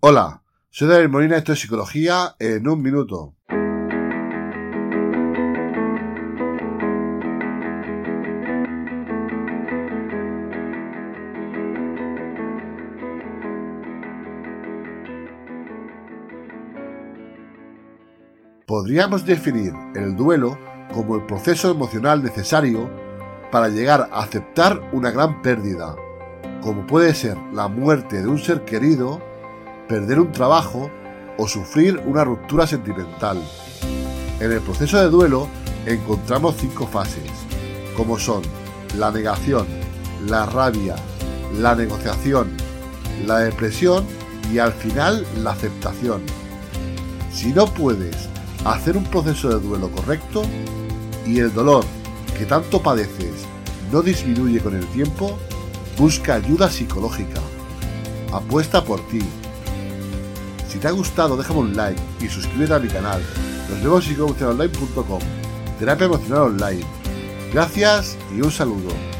Hola, soy David Molina, esto es Psicología en un minuto. Podríamos definir el duelo como el proceso emocional necesario para llegar a aceptar una gran pérdida como puede ser la muerte de un ser querido, perder un trabajo o sufrir una ruptura sentimental. En el proceso de duelo encontramos cinco fases, como son la negación, la rabia, la negociación, la depresión y al final la aceptación. Si no puedes hacer un proceso de duelo correcto y el dolor que tanto padeces no disminuye con el tiempo, Busca ayuda psicológica. Apuesta por ti. Si te ha gustado, déjame un like y suscríbete a mi canal. Nos vemos en psicoemocionalonline.com. Terapia emocional online. Gracias y un saludo.